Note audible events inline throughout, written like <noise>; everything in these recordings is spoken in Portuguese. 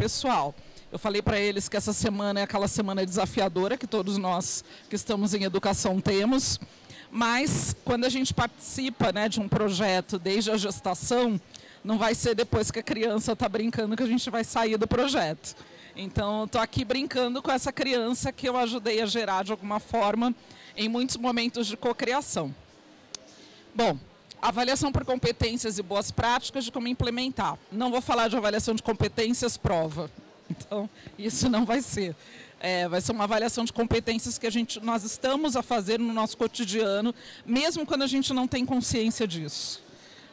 pessoal. Eu falei para eles que essa semana é aquela semana desafiadora que todos nós que estamos em educação temos, mas quando a gente participa né, de um projeto desde a gestação, não vai ser depois que a criança está brincando que a gente vai sair do projeto. Então, estou aqui brincando com essa criança que eu ajudei a gerar de alguma forma em muitos momentos de cocriação. Bom, avaliação por competências e boas práticas de como implementar. Não vou falar de avaliação de competências prova. Então, isso não vai ser. É, vai ser uma avaliação de competências que a gente, nós estamos a fazer no nosso cotidiano, mesmo quando a gente não tem consciência disso.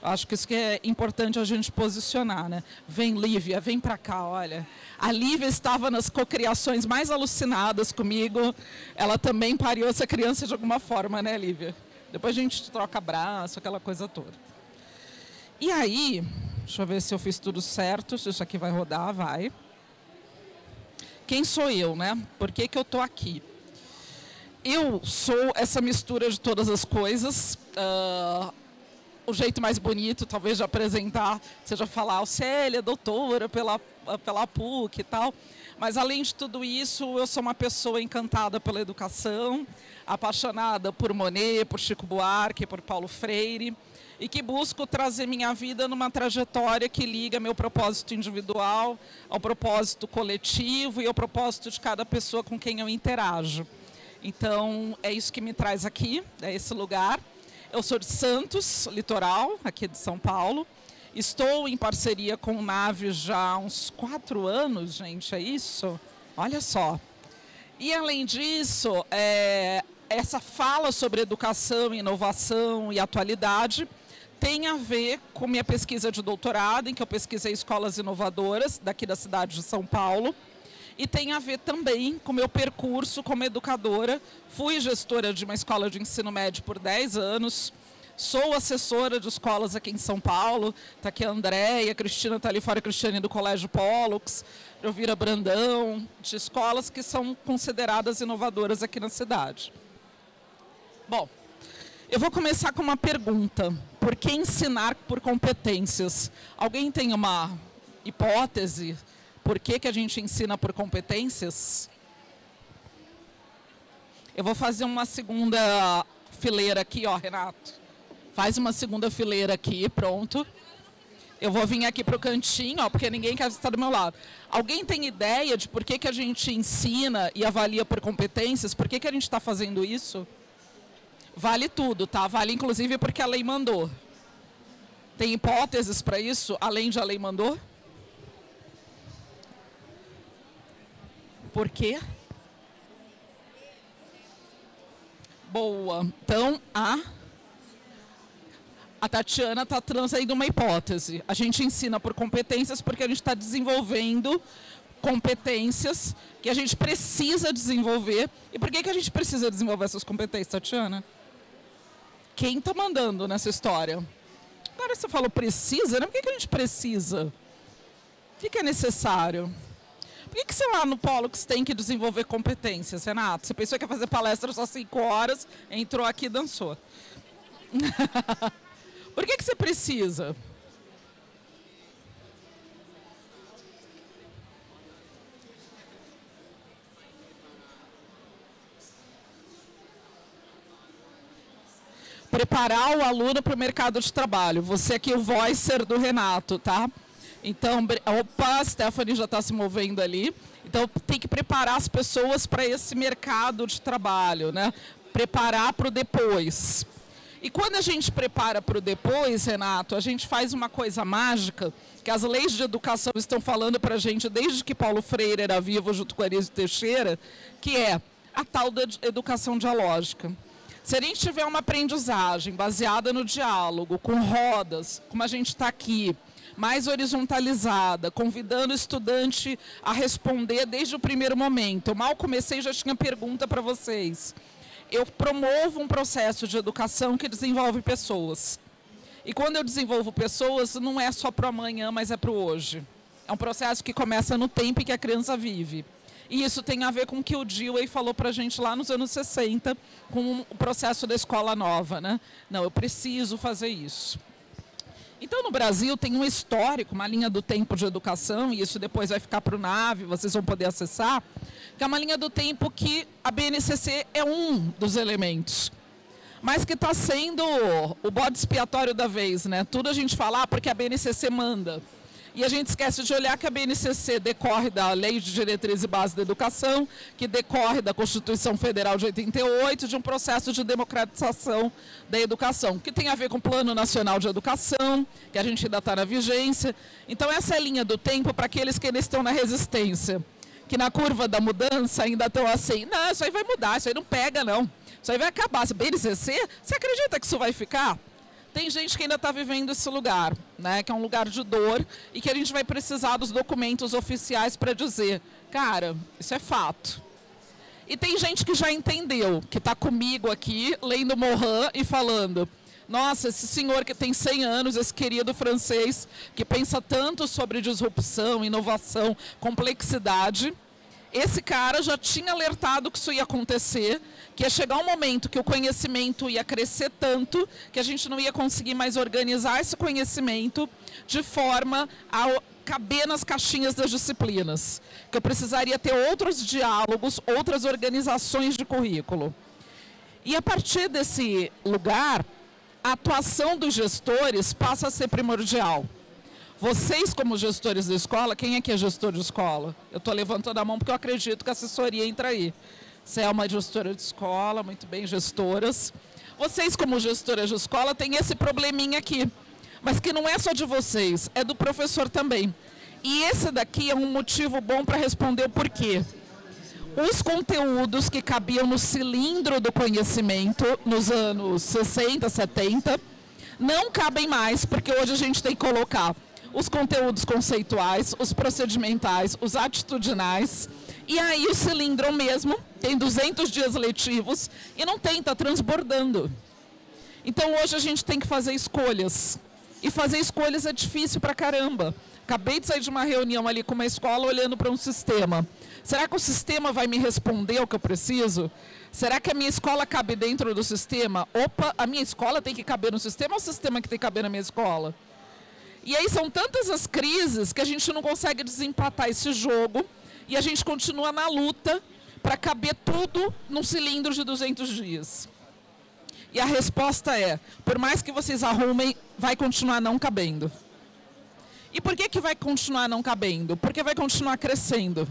Acho que isso que é importante a gente posicionar, né? Vem Lívia, vem para cá, olha. A Lívia estava nas cocriações mais alucinadas comigo. Ela também pariu essa criança de alguma forma, né, Lívia? Depois a gente troca abraço, aquela coisa toda. E aí, deixa eu ver se eu fiz tudo certo, se isso aqui vai rodar, vai quem sou eu, né? Por que, que eu estou aqui? Eu sou essa mistura de todas as coisas. Uh, o jeito mais bonito, talvez, de apresentar seja falar, Célia, doutora pela, pela PUC e tal. Mas, além de tudo isso, eu sou uma pessoa encantada pela educação, apaixonada por Monet, por Chico Buarque, por Paulo Freire e que busco trazer minha vida numa trajetória que liga meu propósito individual ao propósito coletivo e ao propósito de cada pessoa com quem eu interajo. Então, é isso que me traz aqui, é esse lugar. Eu sou de Santos, litoral, aqui de São Paulo. Estou em parceria com o Nave já há uns quatro anos, gente, é isso? Olha só. E, além disso, é, essa fala sobre educação, inovação e atualidade tem a ver com minha pesquisa de doutorado, em que eu pesquisei escolas inovadoras daqui da cidade de São Paulo. E tem a ver também com meu percurso como educadora. Fui gestora de uma escola de ensino médio por 10 anos. Sou assessora de escolas aqui em São Paulo. Está aqui a Andréia, a Cristina está ali fora, a Cristiane do Colégio Pollux, Elvira Brandão, de escolas que são consideradas inovadoras aqui na cidade. Bom, eu vou começar com uma pergunta. Por que ensinar por competências? Alguém tem uma hipótese? Por que, que a gente ensina por competências? Eu vou fazer uma segunda fileira aqui, ó, Renato. Faz uma segunda fileira aqui, pronto. Eu vou vir aqui para o cantinho, ó, porque ninguém quer estar do meu lado. Alguém tem ideia de por que, que a gente ensina e avalia por competências? Por que, que a gente está fazendo isso? Vale tudo, tá? Vale inclusive porque a lei mandou. Tem hipóteses para isso, além de a lei mandou? Por quê? Boa. Então, a, a Tatiana está trazendo uma hipótese. A gente ensina por competências porque a gente está desenvolvendo competências que a gente precisa desenvolver. E por que, que a gente precisa desenvolver essas competências, Tatiana? quem está mandando nessa história. Agora você falou precisa, né? Por que, que a gente precisa? O que, que é necessário? Por que, que você lá no Pollux tem que desenvolver competências, Renato? Você pensou que ia fazer palestra só cinco horas, entrou aqui e dançou. <laughs> Por que, que você precisa? preparar o aluno para o mercado de trabalho. Você aqui é o voicer do Renato, tá? Então, opa, a Stephanie já está se movendo ali. Então, tem que preparar as pessoas para esse mercado de trabalho, né? Preparar para o depois. E quando a gente prepara para o depois, Renato, a gente faz uma coisa mágica que as leis de educação estão falando para a gente desde que Paulo Freire era vivo junto com Arísio Teixeira, que é a tal da educação dialógica. Se a gente tiver uma aprendizagem baseada no diálogo, com rodas, como a gente está aqui, mais horizontalizada, convidando o estudante a responder desde o primeiro momento. Eu mal comecei, já tinha pergunta para vocês. Eu promovo um processo de educação que desenvolve pessoas. E quando eu desenvolvo pessoas, não é só para o amanhã, mas é para o hoje. É um processo que começa no tempo em que a criança vive. E isso tem a ver com o que o Dewey falou para a gente lá nos anos 60, com o processo da escola nova. Né? Não, eu preciso fazer isso. Então, no Brasil, tem um histórico, uma linha do tempo de educação, e isso depois vai ficar para o NAVE, vocês vão poder acessar, que é uma linha do tempo que a BNCC é um dos elementos. Mas que está sendo o bode expiatório da vez, né? Tudo a gente falar ah, porque a BNCC manda. E a gente esquece de olhar que a BNCC decorre da Lei de Diretriz e Base da Educação, que decorre da Constituição Federal de 88, de um processo de democratização da educação, que tem a ver com o Plano Nacional de Educação, que a gente ainda está na vigência. Então, essa é a linha do tempo para aqueles que ainda estão na resistência, que na curva da mudança ainda estão assim, não, isso aí vai mudar, isso aí não pega, não. Isso aí vai acabar. Se BNCC, você acredita que isso vai ficar? Tem gente que ainda está vivendo esse lugar, né? Que é um lugar de dor e que a gente vai precisar dos documentos oficiais para dizer, cara, isso é fato. E tem gente que já entendeu, que está comigo aqui, lendo Morin e falando, nossa, esse senhor que tem 100 anos, esse querido francês, que pensa tanto sobre disrupção, inovação, complexidade, esse cara já tinha alertado que isso ia acontecer, que ia chegar um momento que o conhecimento ia crescer tanto que a gente não ia conseguir mais organizar esse conhecimento de forma a caber nas caixinhas das disciplinas. Que eu precisaria ter outros diálogos, outras organizações de currículo. E a partir desse lugar, a atuação dos gestores passa a ser primordial. Vocês, como gestores da escola, quem é que é gestor de escola? Eu estou levantando a mão porque eu acredito que a assessoria entra aí. Você é uma gestora de escola, muito bem, gestoras. Vocês, como gestoras de escola, têm esse probleminha aqui. Mas que não é só de vocês, é do professor também. E esse daqui é um motivo bom para responder o porquê. Os conteúdos que cabiam no cilindro do conhecimento nos anos 60, 70, não cabem mais, porque hoje a gente tem que colocar os conteúdos conceituais, os procedimentais, os atitudinais. E aí o cilindro mesmo tem 200 dias letivos e não tem, está transbordando. Então hoje a gente tem que fazer escolhas. E fazer escolhas é difícil pra caramba. Acabei de sair de uma reunião ali com uma escola olhando para um sistema. Será que o sistema vai me responder o que eu preciso? Será que a minha escola cabe dentro do sistema? Opa, a minha escola tem que caber no sistema ou o sistema que tem que caber na minha escola? E aí são tantas as crises que a gente não consegue desempatar esse jogo e a gente continua na luta para caber tudo num cilindro de 200 dias. E a resposta é: por mais que vocês arrumem, vai continuar não cabendo. E por que, que vai continuar não cabendo? Porque vai continuar crescendo.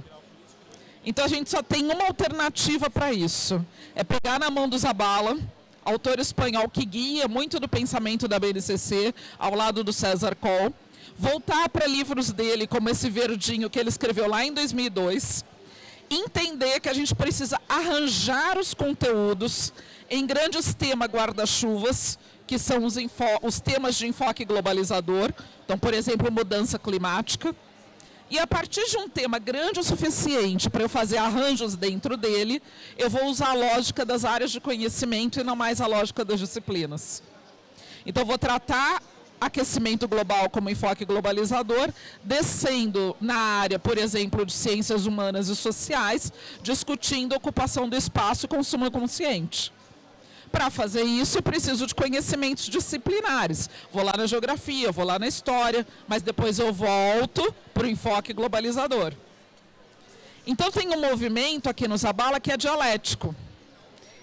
Então a gente só tem uma alternativa para isso: é pegar na mão do Zabala autor espanhol que guia muito do pensamento da BNCC, ao lado do César Coll. Voltar para livros dele, como esse verdinho que ele escreveu lá em 2002. Entender que a gente precisa arranjar os conteúdos em grandes temas guarda-chuvas, que são os, os temas de enfoque globalizador. Então, por exemplo, mudança climática e a partir de um tema grande o suficiente para eu fazer arranjos dentro dele, eu vou usar a lógica das áreas de conhecimento e não mais a lógica das disciplinas. Então, vou tratar aquecimento global como enfoque globalizador, descendo na área, por exemplo, de ciências humanas e sociais, discutindo ocupação do espaço e consumo consciente. Para fazer isso, eu preciso de conhecimentos disciplinares. Vou lá na geografia, vou lá na história, mas depois eu volto para o enfoque globalizador. Então tem um movimento aqui no Zabala que é dialético.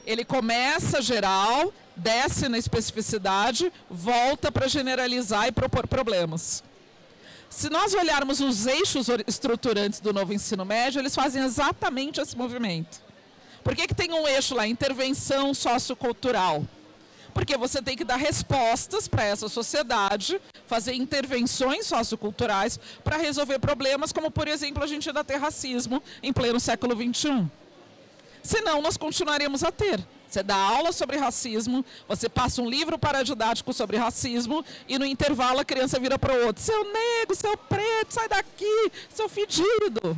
Ele começa geral, desce na especificidade, volta para generalizar e propor problemas. Se nós olharmos os eixos estruturantes do novo ensino médio, eles fazem exatamente esse movimento. Por que, que tem um eixo lá, intervenção sociocultural? Porque você tem que dar respostas para essa sociedade, fazer intervenções socioculturais para resolver problemas, como, por exemplo, a gente ainda ter racismo em pleno século XXI. Senão, nós continuaremos a ter. Você dá aula sobre racismo, você passa um livro paradidático sobre racismo e no intervalo a criança vira para o outro: seu negro, seu preto, sai daqui, seu fedido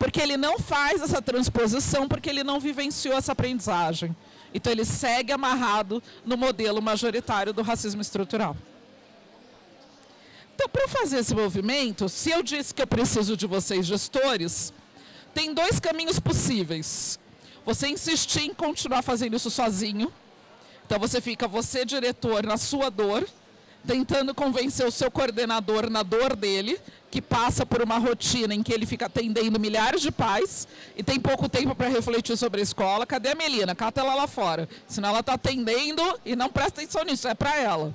porque ele não faz essa transposição, porque ele não vivenciou essa aprendizagem. Então ele segue amarrado no modelo majoritário do racismo estrutural. Então, para fazer esse movimento, se eu disse que eu preciso de vocês, gestores, tem dois caminhos possíveis. Você insistir em continuar fazendo isso sozinho. Então você fica, você diretor, na sua dor, tentando convencer o seu coordenador na dor dele, que passa por uma rotina em que ele fica atendendo milhares de pais e tem pouco tempo para refletir sobre a escola. Cadê a Melina? Cata ela lá fora. Senão ela está atendendo e não presta atenção nisso, é para ela.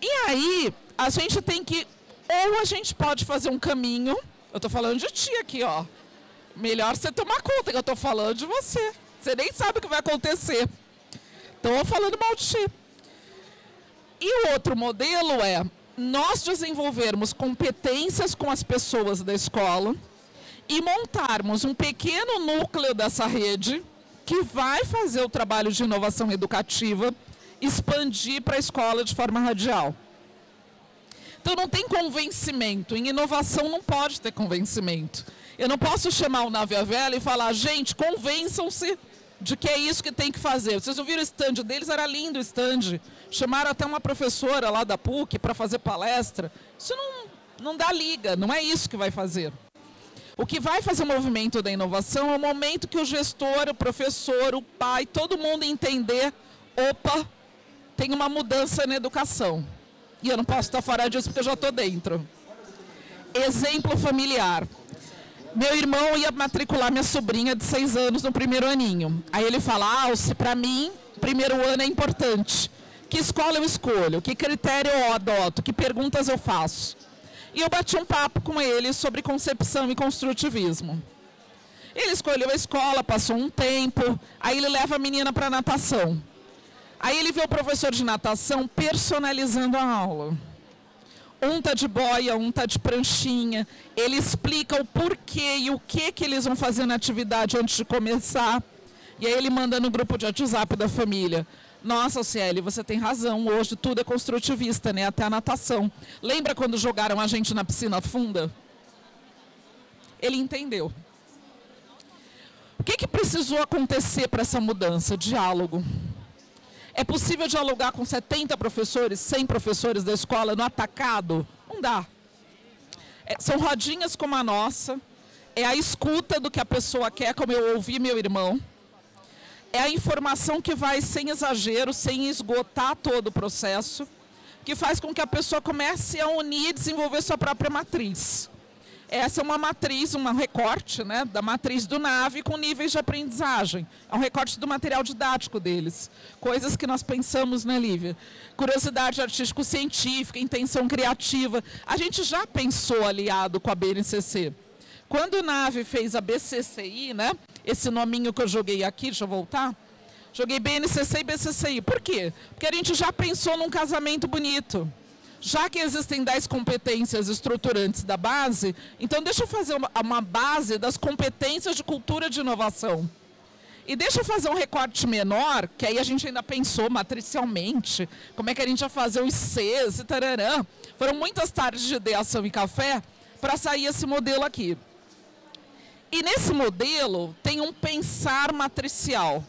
E aí, a gente tem que. Ou a gente pode fazer um caminho. Eu estou falando de ti aqui, ó. Melhor você tomar conta que eu estou falando de você. Você nem sabe o que vai acontecer. Estou falando mal de ti. E o outro modelo é nós desenvolvermos competências com as pessoas da escola e montarmos um pequeno núcleo dessa rede que vai fazer o trabalho de inovação educativa expandir para a escola de forma radial. Então não tem convencimento. Em inovação não pode ter convencimento. Eu não posso chamar o Nave Vela e falar, gente, convençam-se de que é isso que tem que fazer. Vocês ouviram o stand deles? Era lindo o stand. Chamaram até uma professora lá da PUC para fazer palestra. Isso não, não dá liga, não é isso que vai fazer. O que vai fazer o movimento da inovação é o momento que o gestor, o professor, o pai, todo mundo entender, opa, tem uma mudança na educação. E eu não posso estar fora disso porque eu já estou dentro. Exemplo familiar. Meu irmão ia matricular minha sobrinha de seis anos no primeiro aninho. Aí ele fala, ah, para mim, primeiro ano é importante. Que escola eu escolho? Que critério eu adoto? Que perguntas eu faço? E eu bati um papo com ele sobre concepção e construtivismo. Ele escolheu a escola, passou um tempo, aí ele leva a menina para natação. Aí ele vê o professor de natação personalizando a aula. Um tá de boia, um tá de pranchinha. Ele explica o porquê e o que que eles vão fazer na atividade antes de começar. E aí ele manda no grupo de WhatsApp da família. Nossa, Cieli, você tem razão. Hoje tudo é construtivista, né? Até a natação. Lembra quando jogaram a gente na piscina funda? Ele entendeu. O que, que precisou acontecer para essa mudança? Diálogo. É possível dialogar com 70 professores, 100 professores da escola no atacado? Não dá. É, são rodinhas como a nossa. É a escuta do que a pessoa quer, como eu ouvi meu irmão é a informação que vai sem exagero, sem esgotar todo o processo, que faz com que a pessoa comece a unir e desenvolver sua própria matriz. Essa é uma matriz, um recorte né, da matriz do NAVE com níveis de aprendizagem. É um recorte do material didático deles. Coisas que nós pensamos, né, Lívia? Curiosidade artístico-científica, intenção criativa. A gente já pensou aliado com a BNCC. Quando o NAVE fez a BCCI, né, esse nominho que eu joguei aqui, deixa eu voltar. Joguei BNCC e BCCI. Por quê? Porque a gente já pensou num casamento bonito. Já que existem 10 competências estruturantes da base, então deixa eu fazer uma, uma base das competências de cultura de inovação. E deixa eu fazer um recorte menor, que aí a gente ainda pensou matricialmente, como é que a gente ia fazer os Cs e tararã. Foram muitas tardes de ideação e café para sair esse modelo aqui. E nesse modelo tem um pensar matricial.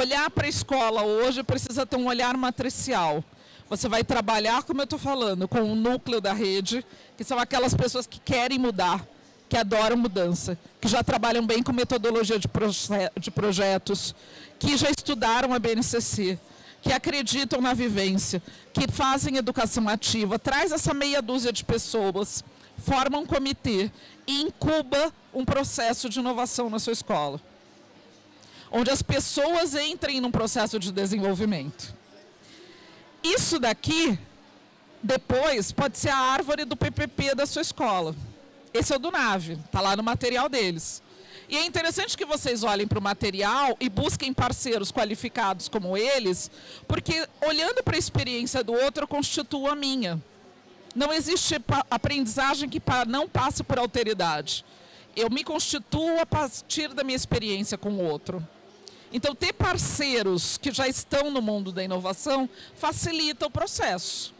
Olhar para a escola hoje precisa ter um olhar matricial. Você vai trabalhar, como eu estou falando, com o núcleo da rede, que são aquelas pessoas que querem mudar, que adoram mudança, que já trabalham bem com metodologia de, proje de projetos, que já estudaram a BNCC, que acreditam na vivência, que fazem educação ativa. Traz essa meia dúzia de pessoas, forma um comitê e incuba um processo de inovação na sua escola. Onde as pessoas entrem num processo de desenvolvimento. Isso daqui, depois, pode ser a árvore do PPP da sua escola. Esse é o do NAVE, está lá no material deles. E é interessante que vocês olhem para o material e busquem parceiros qualificados como eles, porque olhando para a experiência do outro, eu constituo a minha. Não existe aprendizagem que não passe por alteridade. Eu me constituo a partir da minha experiência com o outro. Então, ter parceiros que já estão no mundo da inovação facilita o processo.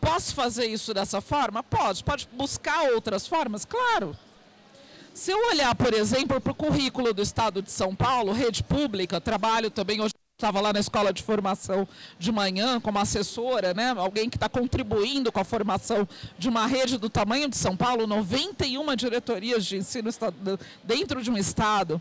Posso fazer isso dessa forma? Pode. Pode buscar outras formas? Claro. Se eu olhar, por exemplo, para o currículo do Estado de São Paulo, rede pública, trabalho também hoje estava lá na escola de formação de manhã como assessora, né? alguém que está contribuindo com a formação de uma rede do tamanho de São Paulo, 91 diretorias de ensino dentro de um estado.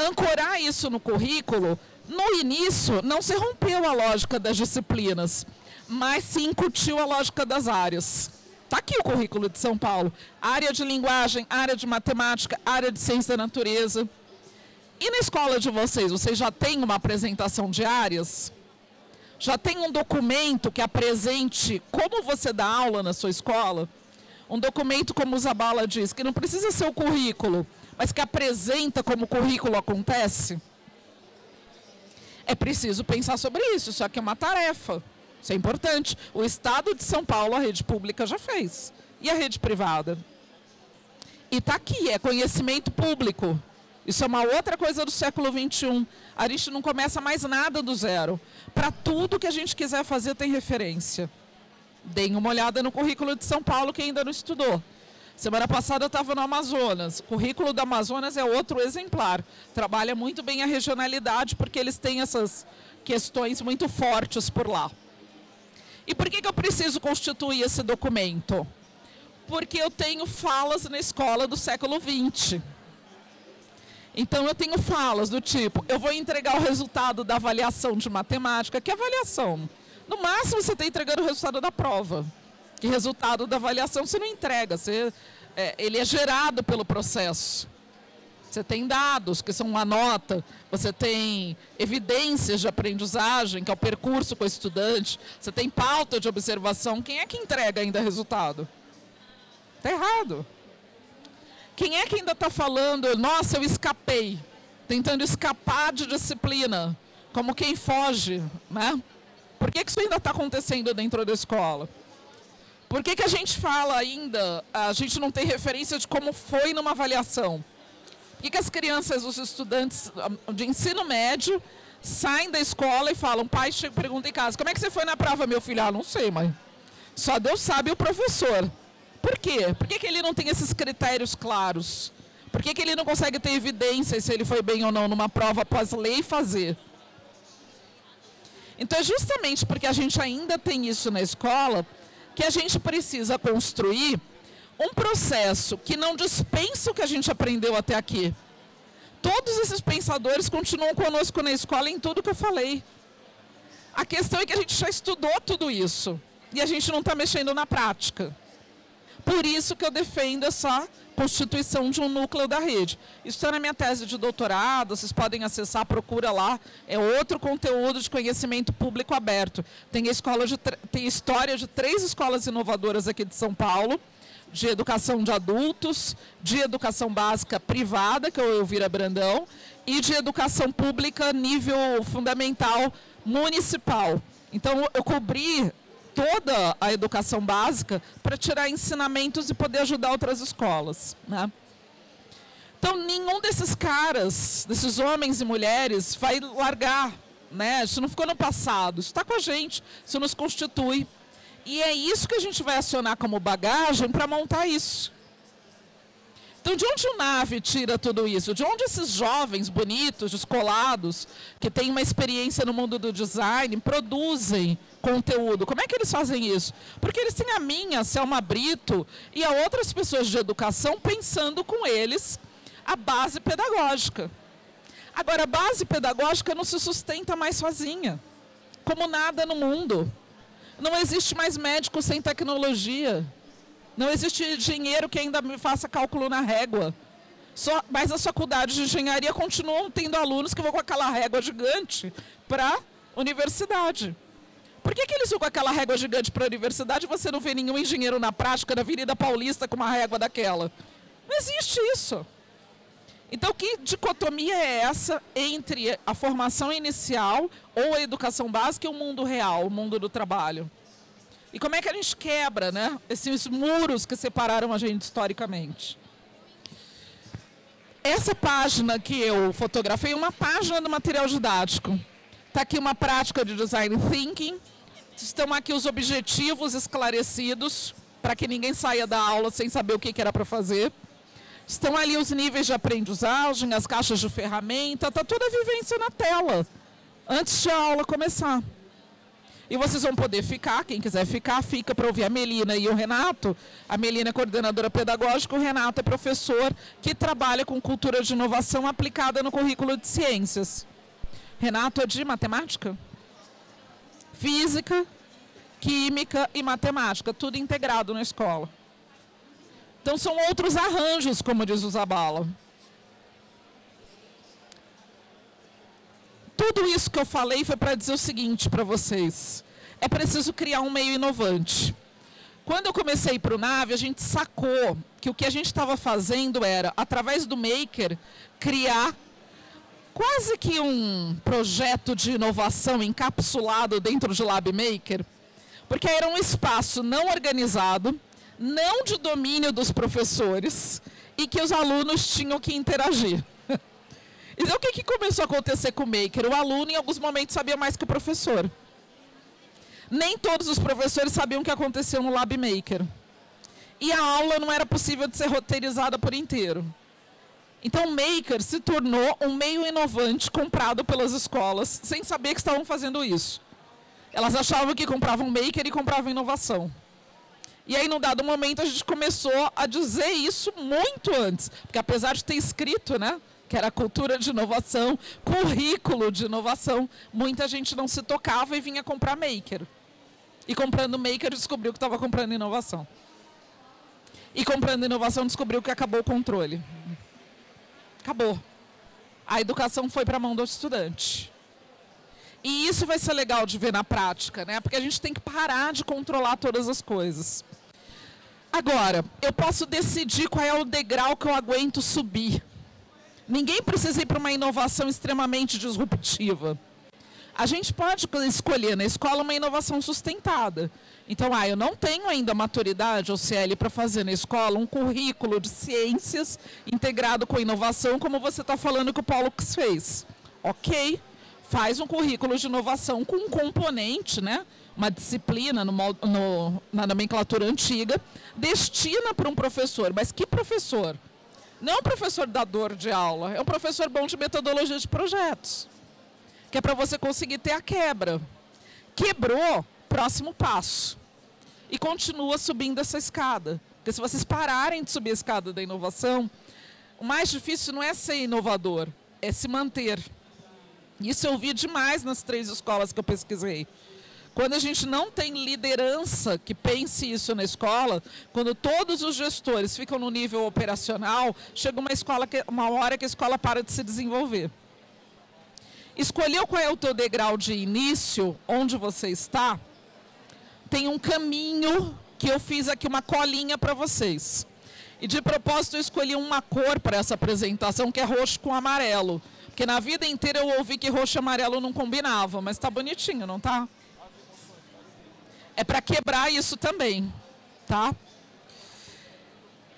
Ancorar isso no currículo, no início, não se rompeu a lógica das disciplinas, mas se incutiu a lógica das áreas. Está aqui o currículo de São Paulo. Área de linguagem, área de matemática, área de ciência da natureza. E na escola de vocês, vocês já têm uma apresentação de áreas? Já tem um documento que apresente como você dá aula na sua escola? Um documento, como o Zabala diz, que não precisa ser o currículo, mas que apresenta como currículo acontece? É preciso pensar sobre isso, isso aqui é uma tarefa. Isso é importante. O Estado de São Paulo, a rede pública já fez. E a rede privada? E está aqui, é conhecimento público. Isso é uma outra coisa do século XXI. A gente não começa mais nada do zero. Para tudo que a gente quiser fazer tem referência. Deem uma olhada no currículo de São Paulo, que ainda não estudou. Semana passada eu estava no Amazonas. O currículo do Amazonas é outro exemplar. Trabalha muito bem a regionalidade, porque eles têm essas questões muito fortes por lá. E por que, que eu preciso constituir esse documento? Porque eu tenho falas na escola do século XX. Então eu tenho falas do tipo, eu vou entregar o resultado da avaliação de matemática, que avaliação? No máximo você está entregando o resultado da prova. Que resultado da avaliação você não entrega, você, é, ele é gerado pelo processo. Você tem dados, que são uma nota, você tem evidências de aprendizagem, que é o percurso com o estudante, você tem pauta de observação. Quem é que entrega ainda resultado? Está errado. Quem é que ainda está falando, nossa, eu escapei, tentando escapar de disciplina, como quem foge, né? Por que, que isso ainda está acontecendo dentro da escola? Por que, que a gente fala ainda, a gente não tem referência de como foi numa avaliação? Por que, que as crianças, os estudantes de ensino médio, saem da escola e falam, pai chega, pergunta em casa, como é que você foi na prova, meu filho? Ah, não sei, mãe. Só Deus sabe o professor. Por quê? Por que, que ele não tem esses critérios claros? Por que, que ele não consegue ter evidência se ele foi bem ou não numa prova e fazer? Então, é justamente porque a gente ainda tem isso na escola que a gente precisa construir um processo que não dispensa o que a gente aprendeu até aqui. Todos esses pensadores continuam conosco na escola em tudo que eu falei. A questão é que a gente já estudou tudo isso e a gente não está mexendo na prática. Por isso que eu defendo essa constituição de um núcleo da rede. Isso está na minha tese de doutorado, vocês podem acessar, procura lá. É outro conteúdo de conhecimento público aberto. Tem, escola de, tem história de três escolas inovadoras aqui de São Paulo de educação de adultos, de educação básica privada, que é o Elvira Brandão, e de educação pública nível fundamental municipal. Então, eu cobri toda a educação básica para tirar ensinamentos e poder ajudar outras escolas. Né? Então, nenhum desses caras, desses homens e mulheres, vai largar. Né? Isso não ficou no passado, isso está com a gente, isso nos constitui. E é isso que a gente vai acionar como bagagem para montar isso. Então, de onde o NAVE tira tudo isso? De onde esses jovens bonitos, descolados, que têm uma experiência no mundo do design, produzem conteúdo? Como é que eles fazem isso? Porque eles têm a minha, a Selma Brito, e a outras pessoas de educação pensando com eles a base pedagógica. Agora, a base pedagógica não se sustenta mais sozinha, como nada no mundo. Não existe mais médico sem tecnologia. Não existe dinheiro que ainda me faça cálculo na régua. Só, mas as faculdades de engenharia continuam tendo alunos que vão com aquela régua gigante para universidade. Por que, que eles vão com aquela régua gigante para a universidade e você não vê nenhum engenheiro na prática na Avenida Paulista com uma régua daquela? Não existe isso. Então, que dicotomia é essa entre a formação inicial ou a educação básica e o mundo real, o mundo do trabalho? E como é que a gente quebra né, esses muros que separaram a gente historicamente? Essa página que eu fotografei é uma página do material didático. Está aqui uma prática de design thinking. Estão aqui os objetivos esclarecidos, para que ninguém saia da aula sem saber o que, era para fazer. Estão ali os níveis de aprendizagem, as caixas de ferramenta, está toda a vivência na tela, antes de a aula começar. E vocês vão poder ficar, quem quiser ficar, fica para ouvir a Melina e o Renato. A Melina é coordenadora pedagógica, o Renato é professor que trabalha com cultura de inovação aplicada no currículo de ciências. Renato é de matemática? Física? química e matemática, tudo integrado na escola. Então são outros arranjos, como diz o Zabala. Tudo isso que eu falei foi para dizer o seguinte para vocês. É preciso criar um meio inovante. Quando eu comecei para o Nave, a gente sacou que o que a gente estava fazendo era, através do Maker, criar quase que um projeto de inovação encapsulado dentro de Lab Maker, porque era um espaço não organizado, não de domínio dos professores e que os alunos tinham que interagir. Então, o que, que começou a acontecer com o Maker? O aluno, em alguns momentos, sabia mais que o professor. Nem todos os professores sabiam o que aconteceu no Lab Maker. E a aula não era possível de ser roteirizada por inteiro. Então, o Maker se tornou um meio inovante comprado pelas escolas, sem saber que estavam fazendo isso. Elas achavam que compravam Maker e compravam inovação. E aí, num dado momento, a gente começou a dizer isso muito antes. Porque apesar de ter escrito, né? Que era cultura de inovação, currículo de inovação, muita gente não se tocava e vinha comprar maker. E comprando maker descobriu que estava comprando inovação. E comprando inovação descobriu que acabou o controle. Acabou. A educação foi para a mão do estudante. E isso vai ser legal de ver na prática, né? Porque a gente tem que parar de controlar todas as coisas. Agora, eu posso decidir qual é o degrau que eu aguento subir. Ninguém precisa ir para uma inovação extremamente disruptiva. A gente pode escolher na escola uma inovação sustentada. Então, ah, eu não tenho ainda maturidade ou CL para fazer na escola um currículo de ciências integrado com inovação, como você está falando que o Paulo fez. Ok, faz um currículo de inovação com um componente, né? uma disciplina no, no, na nomenclatura antiga, destina para um professor. Mas que professor? Não é um professor dador de aula, é um professor bom de metodologia de projetos. Que é para você conseguir ter a quebra. Quebrou, próximo passo. E continua subindo essa escada. Porque se vocês pararem de subir a escada da inovação, o mais difícil não é ser inovador, é se manter. Isso eu vi demais nas três escolas que eu pesquisei. Quando a gente não tem liderança que pense isso na escola, quando todos os gestores ficam no nível operacional, chega uma, escola que, uma hora que a escola para de se desenvolver. Escolheu qual é o teu degrau de início, onde você está? Tem um caminho que eu fiz aqui uma colinha para vocês. E de propósito eu escolhi uma cor para essa apresentação, que é roxo com amarelo. Porque na vida inteira eu ouvi que roxo e amarelo não combinavam, mas está bonitinho, não está? É para quebrar isso também, tá?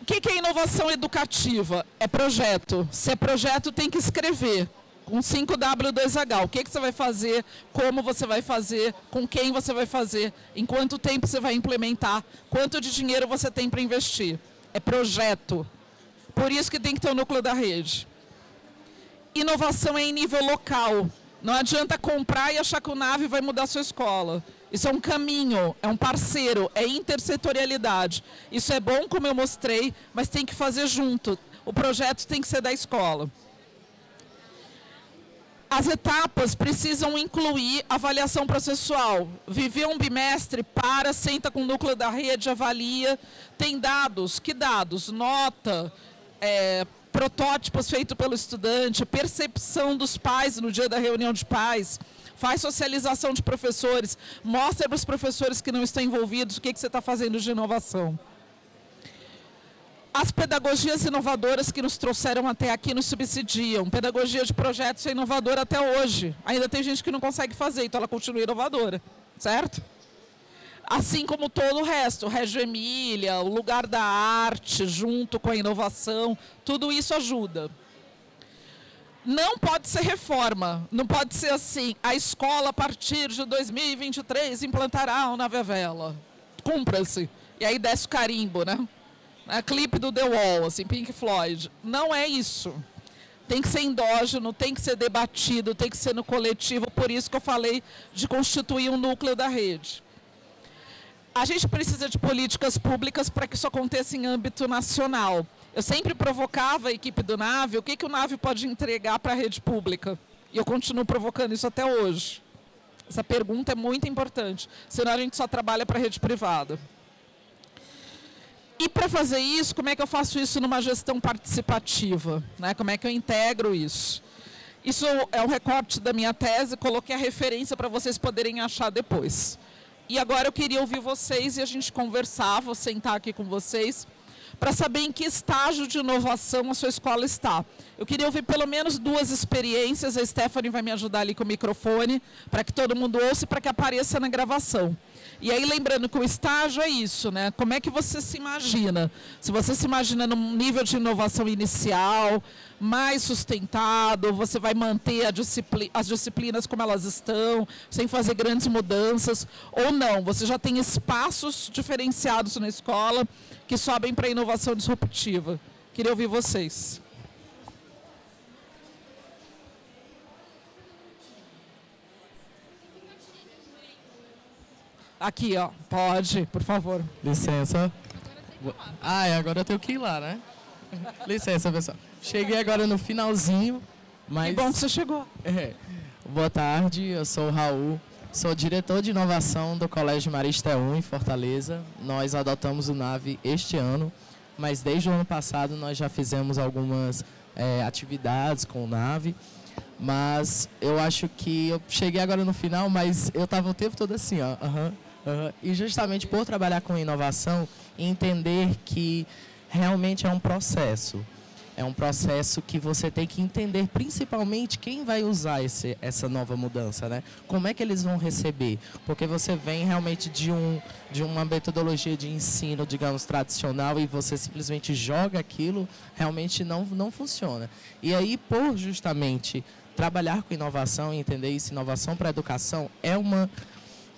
O que, é inovação educativa? É projeto. Se é projeto, tem que escrever com 5W2H. O que, que você vai fazer, como você vai fazer, com quem você vai fazer, em quanto tempo você vai implementar, quanto de dinheiro você tem para investir. É projeto. Por isso que tem que ter o núcleo da rede. Inovação é em nível local. Não adianta comprar e achar que o NAVE vai mudar a sua escola. Isso é um caminho, é um parceiro, é intersetorialidade. Isso é bom, como eu mostrei, mas tem que fazer junto. O projeto tem que ser da escola. As etapas precisam incluir avaliação processual. Viver um bimestre, para, senta com o núcleo da rede, avalia. Tem dados. Que dados? Nota, é, protótipos feitos pelo estudante, percepção dos pais no dia da reunião de pais faz socialização de professores, mostra para os professores que não estão envolvidos o que, que você está fazendo de inovação. As pedagogias inovadoras que nos trouxeram até aqui nos subsidiam. Pedagogia de projetos é inovadora até hoje. Ainda tem gente que não consegue fazer, então ela continua inovadora, certo? Assim como todo o resto, o Reggio Emília, o lugar da arte junto com a inovação, tudo isso ajuda. Não pode ser reforma, não pode ser assim, a escola a partir de 2023 implantará o Nave Vela. Cumpra-se. E aí desce o carimbo, né? É clipe do The Wall, assim, Pink Floyd. Não é isso. Tem que ser endógeno, tem que ser debatido, tem que ser no coletivo. Por isso que eu falei de constituir um núcleo da rede. A gente precisa de políticas públicas para que isso aconteça em âmbito nacional. Eu sempre provocava a equipe do NAVE, o que, que o NAVE pode entregar para a rede pública. E eu continuo provocando isso até hoje. Essa pergunta é muito importante, senão a gente só trabalha para a rede privada. E para fazer isso, como é que eu faço isso numa gestão participativa? Né? Como é que eu integro isso? Isso é um recorte da minha tese, coloquei a referência para vocês poderem achar depois. E agora eu queria ouvir vocês e a gente conversar, vou sentar aqui com vocês, para saber em que estágio de inovação a sua escola está. Eu queria ouvir pelo menos duas experiências, a Stephanie vai me ajudar ali com o microfone, para que todo mundo ouça e para que apareça na gravação. E aí, lembrando que o estágio é isso, né? Como é que você se imagina? Se você se imagina num nível de inovação inicial, mais sustentado, você vai manter disciplina, as disciplinas como elas estão, sem fazer grandes mudanças, ou não, você já tem espaços diferenciados na escola que sobem para a inovação disruptiva. Queria ouvir vocês. Aqui, ó. Pode, por favor. Licença. Ah, agora eu tenho que ir lá, né? Licença, pessoal. Cheguei agora no finalzinho, mas... Que bom que você chegou. É. Boa tarde, eu sou o Raul, sou diretor de inovação do Colégio Marista 1 em Fortaleza. Nós adotamos o NAVE este ano, mas desde o ano passado nós já fizemos algumas é, atividades com o NAVE. Mas eu acho que eu cheguei agora no final, mas eu estava o tempo todo assim, ó. Uhum, Uhum. E justamente por trabalhar com inovação, entender que realmente é um processo. É um processo que você tem que entender principalmente quem vai usar esse, essa nova mudança, né? Como é que eles vão receber? Porque você vem realmente de, um, de uma metodologia de ensino, digamos, tradicional e você simplesmente joga aquilo, realmente não, não funciona. E aí, por justamente trabalhar com inovação e entender isso, inovação para a educação, é uma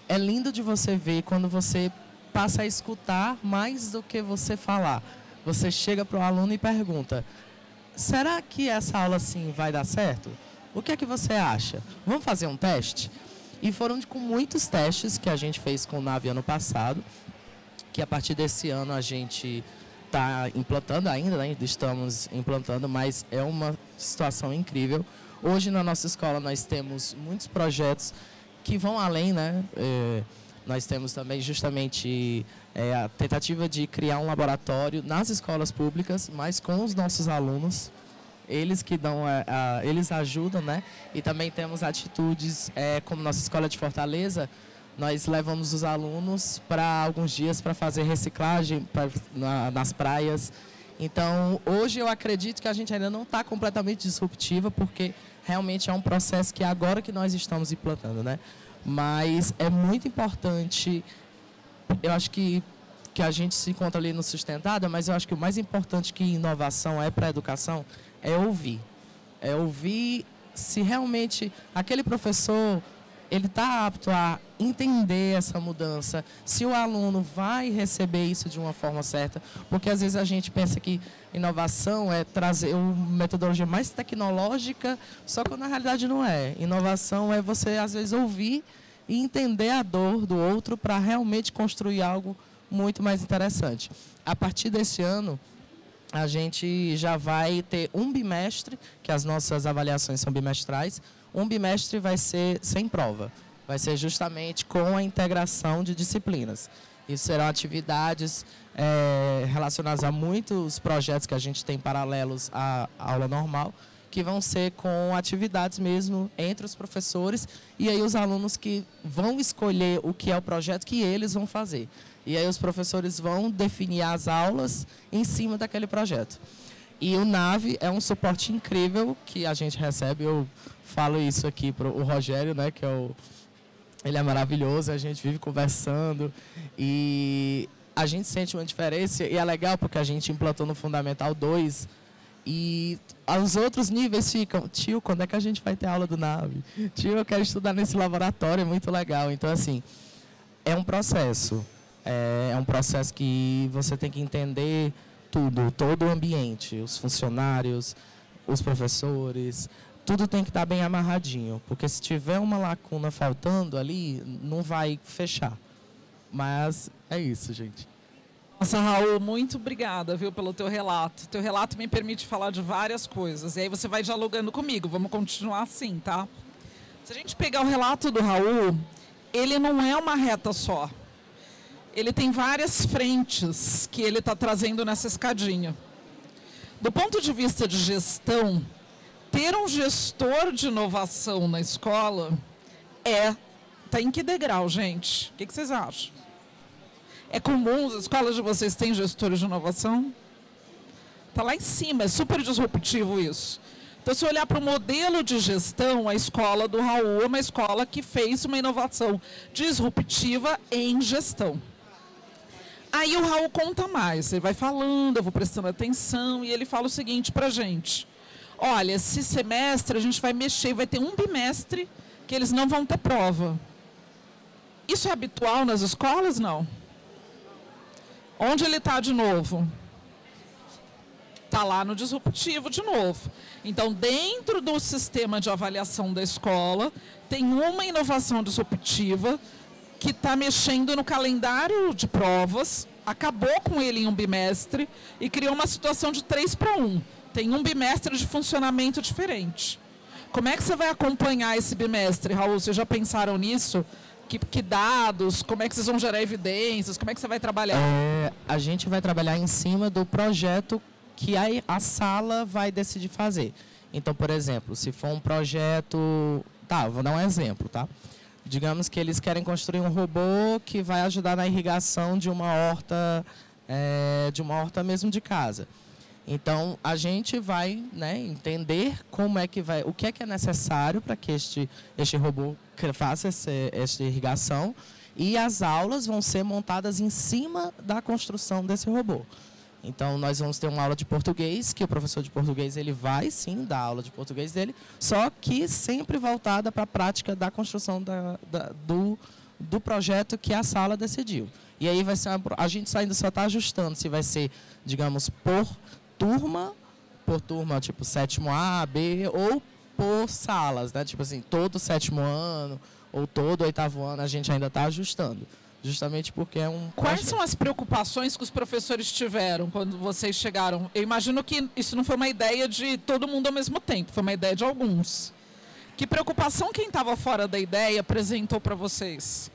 é lindo de você ver quando você passa a escutar mais do que você falar. Você chega para o aluno e pergunta: será que essa aula sim vai dar certo? O que é que você acha? Vamos fazer um teste? E foram com muitos testes que a gente fez com o Nave ano passado, que a partir desse ano a gente está implantando ainda, né? estamos implantando, mas é uma situação incrível. Hoje na nossa escola nós temos muitos projetos que vão além, né? É, nós temos também justamente é, a tentativa de criar um laboratório nas escolas públicas, mas com os nossos alunos, eles que dão, a, a, eles ajudam, né? E também temos atitudes, é, como nossa escola de Fortaleza, nós levamos os alunos para alguns dias para fazer reciclagem pra, na, nas praias. Então, hoje eu acredito que a gente ainda não está completamente disruptiva, porque realmente é um processo que agora que nós estamos implantando, né? Mas é muito importante, eu acho que que a gente se encontra ali no sustentado, mas eu acho que o mais importante que inovação é para a educação é ouvir. É ouvir se realmente aquele professor ele está apto a entender essa mudança, se o aluno vai receber isso de uma forma certa, porque às vezes a gente pensa que inovação é trazer uma metodologia mais tecnológica, só que na realidade não é. Inovação é você às vezes ouvir e entender a dor do outro para realmente construir algo muito mais interessante. A partir desse ano, a gente já vai ter um bimestre, que as nossas avaliações são bimestrais, um bimestre vai ser sem prova. Vai ser justamente com a integração de disciplinas. Isso serão atividades é, relacionadas a muitos projetos que a gente tem paralelos à aula normal, que vão ser com atividades mesmo entre os professores e aí os alunos que vão escolher o que é o projeto que eles vão fazer. E aí os professores vão definir as aulas em cima daquele projeto. E o NAVE é um suporte incrível que a gente recebe. Eu falo isso aqui para o Rogério, né, que é o ele é maravilhoso, a gente vive conversando e a gente sente uma diferença e é legal porque a gente implantou no Fundamental 2 e os outros níveis ficam, tio, quando é que a gente vai ter aula do NAVE? Tio, eu quero estudar nesse laboratório, é muito legal. Então, assim, é um processo. É, é um processo que você tem que entender tudo, todo o ambiente, os funcionários, os professores, tudo tem que estar bem amarradinho, porque se tiver uma lacuna faltando ali, não vai fechar. Mas é isso, gente. Nossa, Raul, muito obrigada, viu, pelo teu relato. Teu relato me permite falar de várias coisas. E aí você vai dialogando comigo. Vamos continuar assim, tá? Se a gente pegar o relato do Raul, ele não é uma reta só. Ele tem várias frentes que ele está trazendo nessa escadinha. Do ponto de vista de gestão, ter um gestor de inovação na escola é. Está em que degrau, gente? O que, que vocês acham? É comum, as escolas de vocês têm gestores de inovação? Está lá em cima, é super disruptivo isso. Então, se olhar para o modelo de gestão, a escola do Raul é uma escola que fez uma inovação disruptiva em gestão. Aí o Raul conta mais, ele vai falando, eu vou prestando atenção, e ele fala o seguinte para gente. Olha, esse semestre a gente vai mexer, vai ter um bimestre que eles não vão ter prova. Isso é habitual nas escolas? Não. Onde ele está de novo? Está lá no disruptivo de novo. Então, dentro do sistema de avaliação da escola, tem uma inovação disruptiva que está mexendo no calendário de provas, acabou com ele em um bimestre e criou uma situação de 3 para 1. Tem um bimestre de funcionamento diferente. Como é que você vai acompanhar esse bimestre, Raul? Vocês já pensaram nisso? Que, que, dados? Como é que vocês vão gerar evidências? Como é que você vai trabalhar? É, a gente vai trabalhar em cima do projeto que a, a sala vai decidir fazer. Então, por exemplo, se for um projeto. Tá, vou dar um exemplo, tá? Digamos que eles querem construir um robô que vai ajudar na irrigação de uma horta, é, de uma horta mesmo de casa. Então a gente vai né, entender como é que vai, o que é que é necessário para que este, este robô faça esse, esta irrigação e as aulas vão ser montadas em cima da construção desse robô. Então nós vamos ter uma aula de português, que o professor de português ele vai sim dar aula de português dele, só que sempre voltada para a prática da construção da, da, do, do projeto que a sala decidiu. E aí vai ser uma, a gente ainda só está ajustando se vai ser, digamos, por turma, por turma tipo sétimo A, B, ou por salas, né? Tipo assim, todo sétimo ano ou todo oitavo ano a gente ainda está ajustando justamente porque é um. Quais são as preocupações que os professores tiveram quando vocês chegaram? Eu imagino que isso não foi uma ideia de todo mundo ao mesmo tempo, foi uma ideia de alguns. Que preocupação quem estava fora da ideia apresentou para vocês?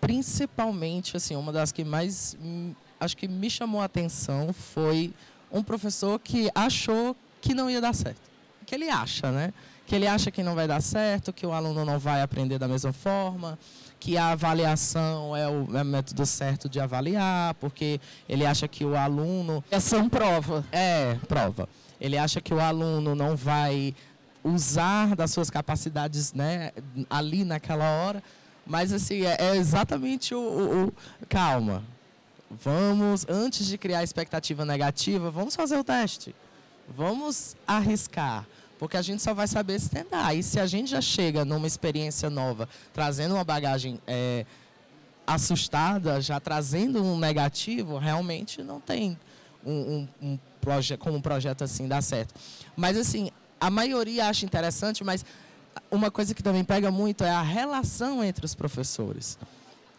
Principalmente, assim, uma das que mais acho que me chamou a atenção foi um professor que achou que não ia dar certo. Que ele acha, né? Que ele acha que não vai dar certo, que o aluno não vai aprender da mesma forma, que a avaliação é o, é o método certo de avaliar, porque ele acha que o aluno. É prova. É, prova. Ele acha que o aluno não vai usar das suas capacidades né, ali naquela hora. Mas assim, é, é exatamente o, o, o, Calma. Vamos, antes de criar expectativa negativa, vamos fazer o teste. Vamos arriscar porque a gente só vai saber se tentar. E se a gente já chega numa experiência nova, trazendo uma bagagem é, assustada, já trazendo um negativo, realmente não tem um, um, um projeto como um projeto assim dar certo. Mas assim, a maioria acha interessante, mas uma coisa que também pega muito é a relação entre os professores.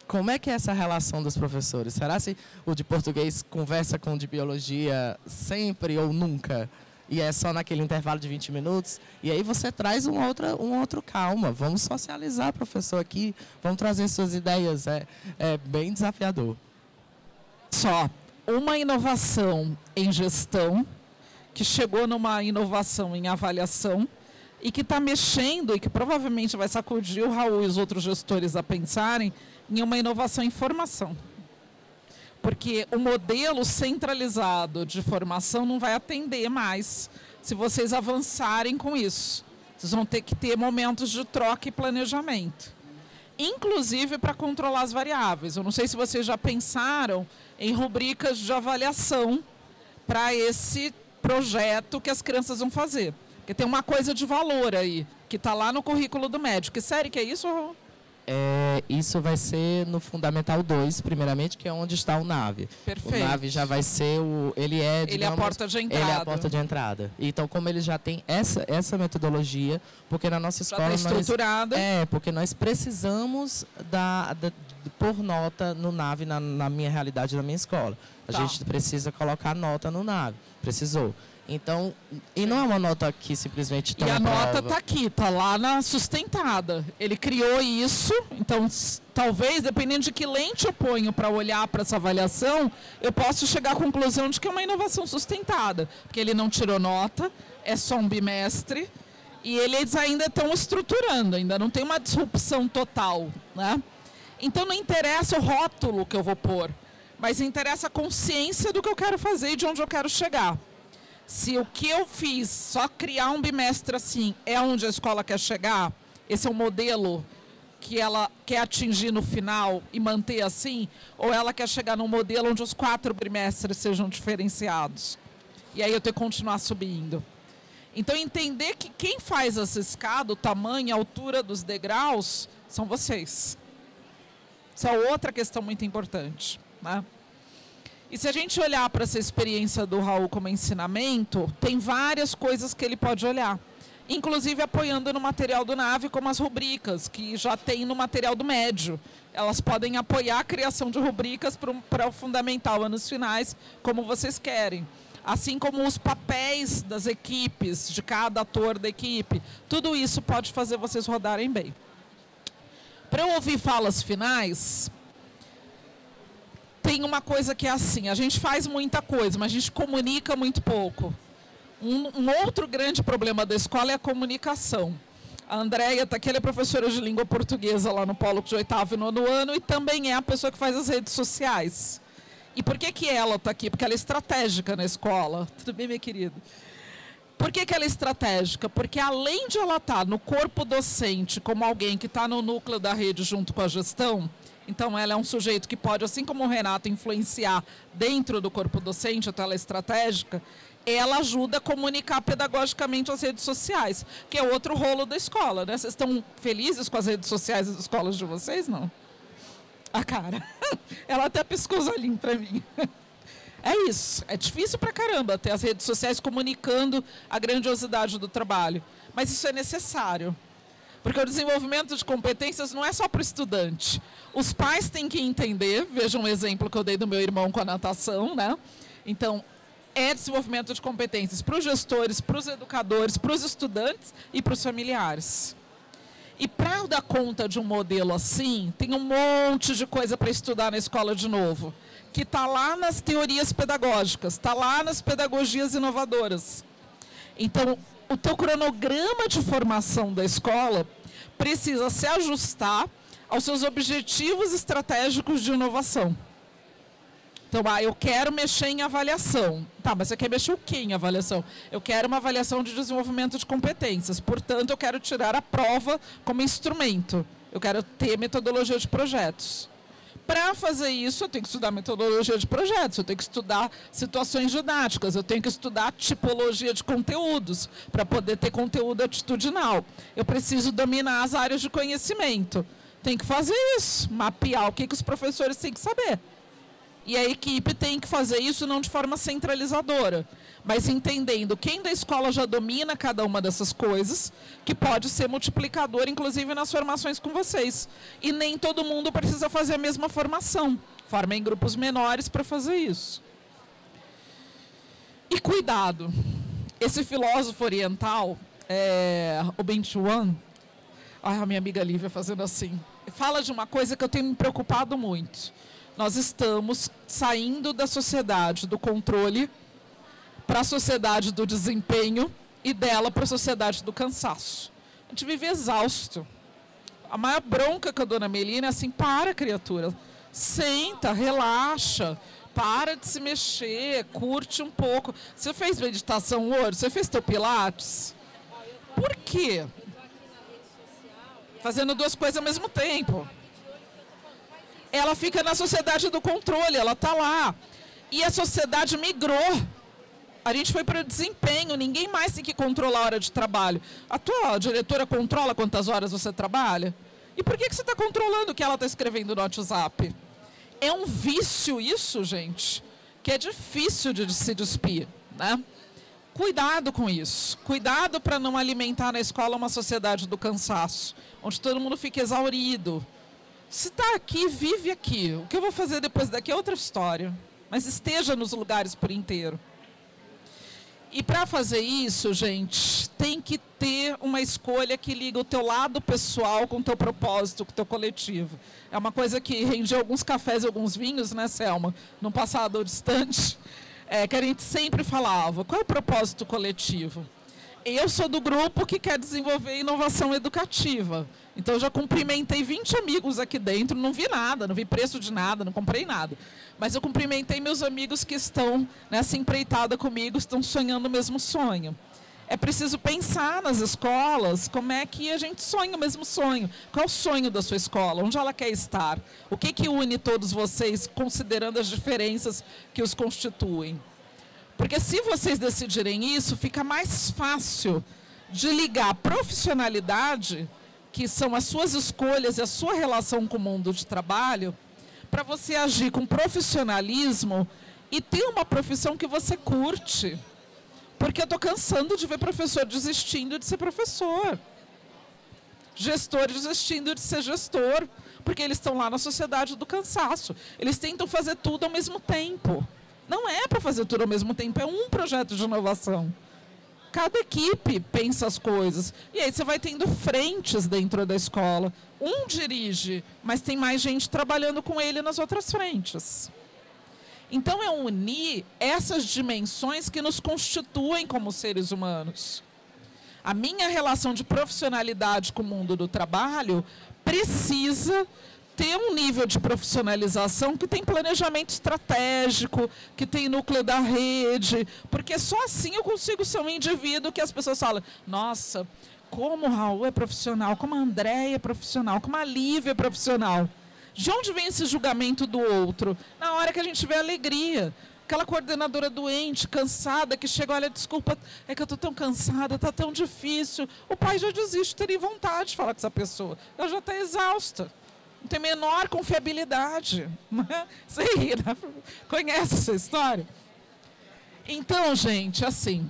Como é que é essa relação dos professores? Será se o de português conversa com o de biologia sempre ou nunca? E é só naquele intervalo de 20 minutos. E aí você traz um outro, um outro calma. Vamos socializar, professor, aqui. Vamos trazer suas ideias. É, é bem desafiador. Só uma inovação em gestão, que chegou numa inovação em avaliação e que está mexendo e que provavelmente vai sacudir o Raul e os outros gestores a pensarem em uma inovação em formação porque o modelo centralizado de formação não vai atender mais se vocês avançarem com isso. Vocês vão ter que ter momentos de troca e planejamento, inclusive para controlar as variáveis. Eu não sei se vocês já pensaram em rubricas de avaliação para esse projeto que as crianças vão fazer. Porque tem uma coisa de valor aí, que está lá no currículo do médico. Que série que é isso, é, isso vai ser no Fundamental 2, primeiramente, que é onde está o NAVE. Perfeito. O NAVE já vai ser o. Ele é. Digamos, ele é a porta de entrada. Ele é a porta de entrada. Então, como ele já tem essa, essa metodologia, porque na nossa escola. Já está estruturada. Nós, é, porque nós precisamos da, da por nota no NAVE na, na minha realidade, na minha escola. A Tá. gente precisa colocar nota no nave. Precisou. Então, e não é uma nota que simplesmente E toma a nota está aqui, está lá na sustentada. Ele criou isso, então talvez, dependendo de que lente eu ponho para olhar para essa avaliação, eu posso chegar à conclusão de que é uma inovação sustentada. Porque ele não tirou nota, é só um bimestre, e eles ainda estão estruturando, ainda não tem uma disrupção total. Né? Então não interessa o rótulo que eu vou pôr, mas interessa a consciência do que eu quero fazer e de onde eu quero chegar. Se o que eu fiz, só criar um bimestre assim, é onde a escola quer chegar, esse é o modelo que ela quer atingir no final e manter assim, ou ela quer chegar num modelo onde os quatro bimestres sejam diferenciados. E aí eu tenho que continuar subindo. Então entender que quem faz essa escada, o tamanho, a altura dos degraus, são vocês. Isso é outra questão muito importante. Né? E se a gente olhar para essa experiência do Raul como ensinamento, tem várias coisas que ele pode olhar. Inclusive apoiando no material do NAVE, como as rubricas, que já tem no material do médio. Elas podem apoiar a criação de rubricas para o fundamental anos finais, como vocês querem. Assim como os papéis das equipes, de cada ator da equipe. Tudo isso pode fazer vocês rodarem bem. Para eu ouvir falas finais, tem uma coisa que é assim: a gente faz muita coisa, mas a gente comunica muito pouco. Um, um outro grande problema da escola é a comunicação. A Andréia está aqui, ela é professora de língua portuguesa lá no Polo de oitavo e nono ano e também é a pessoa que faz as redes sociais. E por que, que ela está aqui? Porque ela é estratégica na escola. <laughs> Tudo bem, minha querida? Por que, que ela é estratégica? Porque além de ela estar no corpo docente como alguém que está no núcleo da rede junto com a gestão, então ela é um sujeito que pode, assim como o Renato, influenciar dentro do corpo docente, então ela estratégica, ela ajuda a comunicar pedagogicamente as redes sociais, que é outro rolo da escola, né? Vocês estão felizes com as redes sociais das escolas de vocês, não? A cara. <laughs> Ela até piscou os olhinhos para mim. <laughs> É isso. É difícil pra caramba ter as redes sociais comunicando a grandiosidade do trabalho. Mas isso é necessário. Porque o desenvolvimento de competências não é só para o estudante. Os pais têm que entender, vejam um exemplo que eu dei do meu irmão com a natação, né? Então, é desenvolvimento de competências para os gestores, para os educadores, para os estudantes e para os familiares. E para dar conta de um modelo assim, tem um monte de coisa para estudar na escola de novo, que está lá nas teorias pedagógicas, está lá nas pedagogias inovadoras. Então, o teu cronograma de formação da escola precisa se ajustar aos seus objetivos estratégicos de inovação. Então, ah, eu quero mexer em avaliação. Tá, mas você quer mexer o quê em avaliação? Eu quero uma avaliação de desenvolvimento de competências. Portanto, eu quero tirar a prova como instrumento. Eu quero ter metodologia de projetos. Para fazer isso, eu tenho que estudar metodologia de projetos, eu tenho que estudar situações didáticas, eu tenho que estudar tipologia de conteúdos, para poder ter conteúdo atitudinal. Eu preciso dominar as áreas de conhecimento. Tem que fazer isso, mapear o que, que os professores têm que saber. E a equipe tem que fazer isso não de forma centralizadora, mas entendendo quem da escola já domina cada uma dessas coisas, que pode ser multiplicador, inclusive nas formações com vocês. E nem todo mundo precisa fazer a mesma formação. Forma em grupos menores para fazer isso. E cuidado. Esse filósofo oriental, é, o Ben Chuan, ai, a minha amiga Lívia fazendo assim, fala de uma coisa que eu tenho me preocupado muito nós estamos saindo da sociedade do controle para a sociedade do desempenho e dela para a sociedade do cansaço. A gente vive exausto. A maior bronca que a dona Melina é assim: para, criatura, senta, relaxa, para de se mexer, curte um pouco. Você fez meditação hoje? Você fez teu pilates? Por quê? Fazendo duas coisas ao mesmo tempo ela fica na sociedade do controle, ela está lá. E a sociedade migrou. A gente foi para o desempenho, ninguém mais tem que controlar a hora de trabalho. A tua diretora controla quantas horas você trabalha? E por que, que você está controlando o que ela está escrevendo no WhatsApp? É um vício isso, gente, que é difícil de se despir, né? Cuidado com isso. Cuidado para não alimentar na escola uma sociedade do cansaço, onde todo mundo fica exaurido, se está aqui, vive aqui. O que eu vou fazer depois daqui é outra história. mas esteja nos lugares por inteiro. E para fazer isso, gente, tem que ter uma escolha que liga o teu lado pessoal com o teu propósito, com o teu coletivo. É uma coisa que rendia alguns cafés e alguns vinhos, né, Selma? Num passado distante, é, que a gente sempre falava. Qual é o propósito coletivo? Eu sou do grupo que quer desenvolver inovação educativa. Então, eu já cumprimentei 20 amigos aqui dentro, não vi nada, não vi preço de nada, não comprei nada. Mas eu cumprimentei meus amigos que estão nessa empreitada comigo, estão sonhando o mesmo sonho. É preciso pensar nas escolas como é que a gente sonha o mesmo sonho. Qual é o sonho da sua escola? Onde ela quer estar? O que, que une todos vocês, considerando as diferenças que os constituem? Porque se vocês decidirem isso, fica mais fácil de ligar profissionalidade, que são as suas escolhas e a sua relação com o mundo de trabalho, para você agir com profissionalismo e ter uma profissão que você curte. Porque eu estou cansando de ver professor desistindo de ser professor. Gestor desistindo de ser gestor. Porque eles estão lá na sociedade do cansaço. Eles tentam fazer tudo ao mesmo tempo. Não é para fazer tudo ao mesmo tempo, é um projeto de inovação. Cada equipe pensa as coisas. E aí você vai tendo frentes dentro da escola. Um dirige, mas tem mais gente trabalhando com ele nas outras frentes. Então é unir essas dimensões que nos constituem como seres humanos. A minha relação de profissionalidade com o mundo do trabalho precisa ter um nível de profissionalização que tem planejamento estratégico, que tem núcleo da rede, porque só assim eu consigo ser um indivíduo que as pessoas falam, nossa, como o Raul é profissional, como a Andréia é profissional, como a Lívia é profissional. De onde vem esse julgamento do outro? Na hora que a gente vê alegria. Aquela coordenadora doente, cansada, que chega, olha, desculpa, é que eu estou tão cansada, está tão difícil. O pai já desiste, teria vontade de falar com essa pessoa. Ela já está exausta não tem menor confiabilidade. <laughs> Você né? conhece essa história? Então, gente, assim,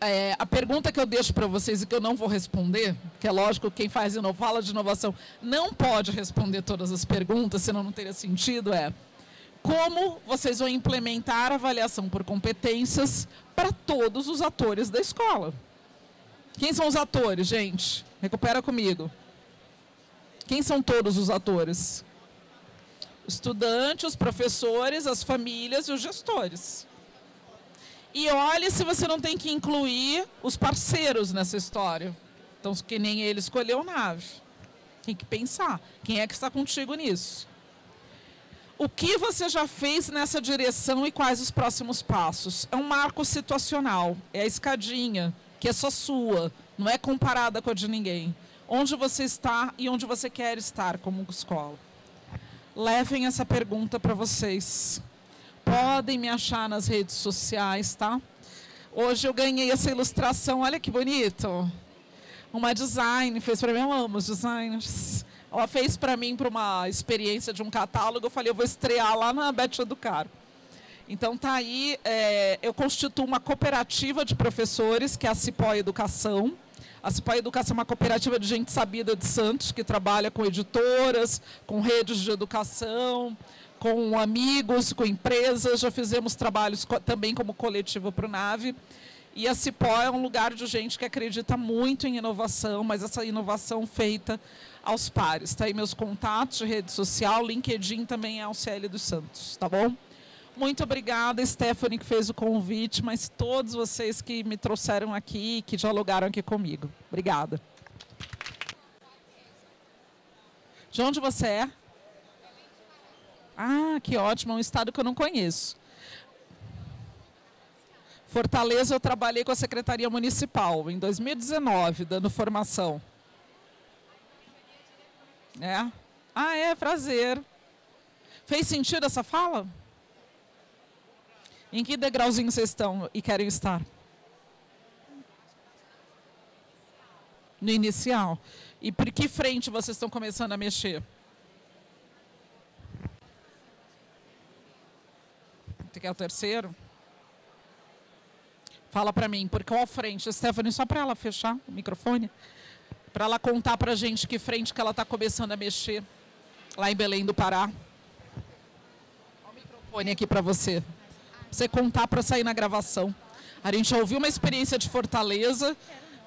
é, a pergunta que eu deixo para vocês e que eu não vou responder, que é lógico, quem faz fala de inovação não pode responder todas as perguntas, senão não teria sentido, é como vocês vão implementar a avaliação por competências para todos os atores da escola. Quem são os atores, gente? Recupera comigo. Quem são todos os atores? O estudante, os professores, as famílias e os gestores. E olhe se você não tem que incluir os parceiros nessa história. Então, que nem ele escolheu nave. Tem que pensar. Quem é que está contigo nisso? O que você já fez nessa direção e quais os próximos passos? É um marco situacional. É a escadinha, que é só sua. Não é comparada com a de ninguém onde você está e onde você quer estar como escola. Levem essa pergunta para vocês. Podem me achar nas redes sociais, tá? Hoje eu ganhei essa ilustração, olha que bonito. Uma design fez para mim, eu amo os designers. Ela fez para mim para uma experiência de um catálogo. Eu falei, eu vou estrear lá na Bete Educar. Então tá aí, é, eu constituo uma cooperativa de professores, que é a Cipó Educação. A Cipó Educação é uma cooperativa de gente sabida de Santos, que trabalha com editoras, com redes de educação, com amigos, com empresas. Já fizemos trabalhos também como coletivo para o NAVE. E a Cipó é um lugar de gente que acredita muito em inovação, mas essa inovação feita aos pares. Está aí meus contatos de rede social, LinkedIn também é o CL dos Santos, tá bom? Muito obrigada, Stephanie, que fez o convite, mas todos vocês que me trouxeram aqui, que dialogaram aqui comigo. Obrigada. De onde você é? Ah, que ótimo, é um estado que eu não conheço. Fortaleza, eu trabalhei com a Secretaria Municipal em 2019, dando formação. É? Ah, é, prazer. Fez sentido essa fala? Em que degrauzinho vocês estão e querem estar? No inicial. E por que frente vocês estão começando a mexer? Você quer o terceiro? Fala para mim, por qual frente? Stephanie, só para ela fechar o microfone. Para ela contar para gente que frente que ela está começando a mexer lá em Belém do Pará. Põe aqui para você. Você contar para sair na gravação. A gente já ouviu uma experiência de Fortaleza,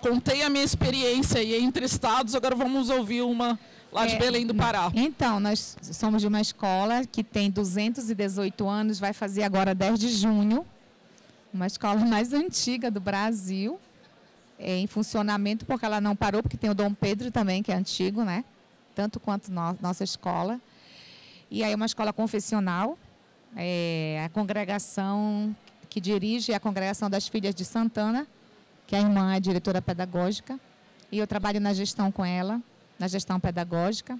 contei a minha experiência aí entre estados, agora vamos ouvir uma lá de é, Belém do Pará. Então, nós somos de uma escola que tem 218 anos, vai fazer agora 10 de junho, uma escola <laughs> mais antiga do Brasil, é, em funcionamento, porque ela não parou, porque tem o Dom Pedro também, que é antigo, né? Tanto quanto no, nossa escola. E aí é uma escola confessional, é, a congregação que dirige é a congregação das filhas de Santana, que a irmã é diretora pedagógica, e eu trabalho na gestão com ela, na gestão pedagógica.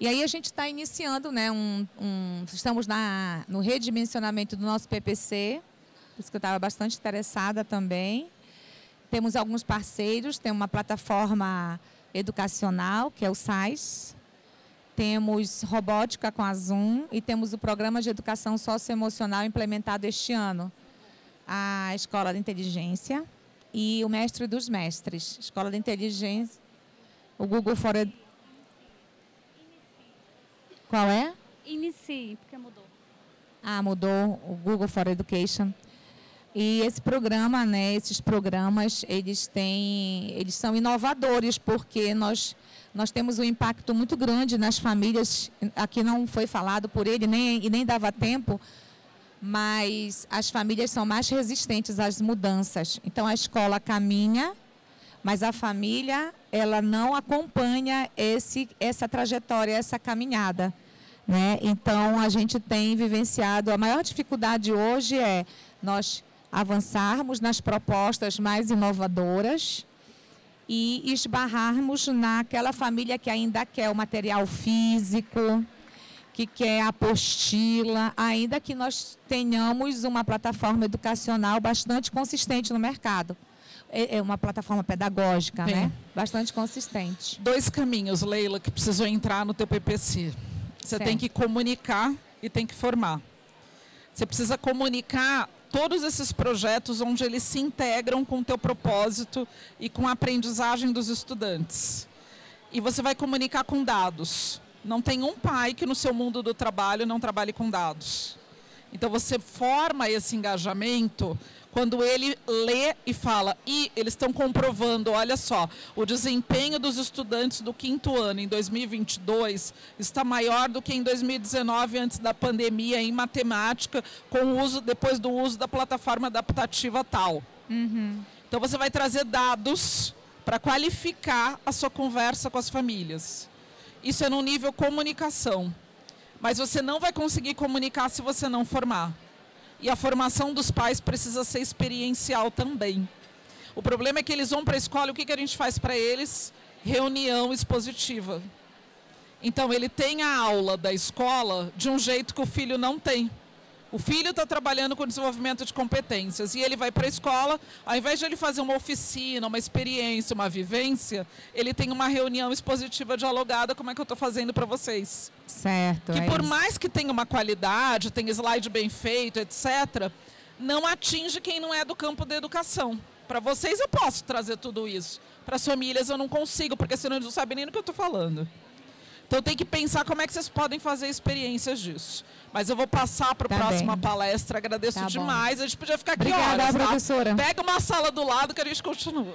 E aí a gente está iniciando, né, um, um, estamos na, no redimensionamento do nosso PPC, por isso que eu estava bastante interessada também. Temos alguns parceiros, tem uma plataforma educacional, que é o SAIS, temos robótica com a Zoom e temos o programa de educação socioemocional implementado este ano. A Escola de Inteligência e o Mestre dos Mestres. Escola de Inteligência, o Google for Ed... Qual é? Inicie, porque mudou. Ah, mudou o Google for Education. E esse programa, né, esses programas, eles têm, eles são inovadores porque nós nós temos um impacto muito grande nas famílias. Aqui não foi falado por ele nem e nem dava tempo, mas as famílias são mais resistentes às mudanças. Então a escola caminha, mas a família ela não acompanha esse essa trajetória, essa caminhada. Né? Então, a gente tem vivenciado. A maior dificuldade hoje é nós avançarmos nas propostas mais inovadoras e esbarrarmos naquela família que ainda quer o material físico, que quer a apostila, ainda que nós tenhamos uma plataforma educacional bastante consistente no mercado. É, é uma plataforma pedagógica, né? Bastante consistente. Dois caminhos, Leila, que precisam entrar no teu PPC. Você certo. tem que comunicar e tem que formar. Você precisa comunicar todos esses projetos onde eles se integram com o teu propósito e com a aprendizagem dos estudantes. E você vai comunicar com dados. Não tem um pai que no seu mundo do trabalho não trabalhe com dados. Então você forma esse engajamento quando ele lê e fala, e eles estão comprovando, olha só, o desempenho dos estudantes do quinto ano em 2022 está maior do que em 2019, antes da pandemia, em matemática, com o uso, depois do uso da plataforma adaptativa tal. Uhum. Então você vai trazer dados para qualificar a sua conversa com as famílias. Isso é no nível comunicação. Mas você não vai conseguir comunicar se você não formar. E a formação dos pais precisa ser experiencial também. O problema é que eles vão para a escola o que, que a gente faz para eles? Reunião expositiva. Então, ele tem a aula da escola de um jeito que o filho não tem. O filho está trabalhando com desenvolvimento de competências e ele vai para a escola, ao invés de ele fazer uma oficina, uma experiência, uma vivência, ele tem uma reunião expositiva dialogada, como é que eu estou fazendo para vocês. Certo. Que é por isso. mais que tenha uma qualidade, tenha slide bem feito, etc., não atinge quem não é do campo da educação. Para vocês eu posso trazer tudo isso. Para as famílias eu não consigo, porque senão eles não sabem nem do que eu estou falando. Então tem que pensar como é que vocês podem fazer experiências disso. Mas eu vou passar para a tá próxima bem. palestra. Agradeço tá demais. Bom. A gente podia ficar aqui Obrigada, horas, tá? professora. Pega uma sala do lado que a gente continua.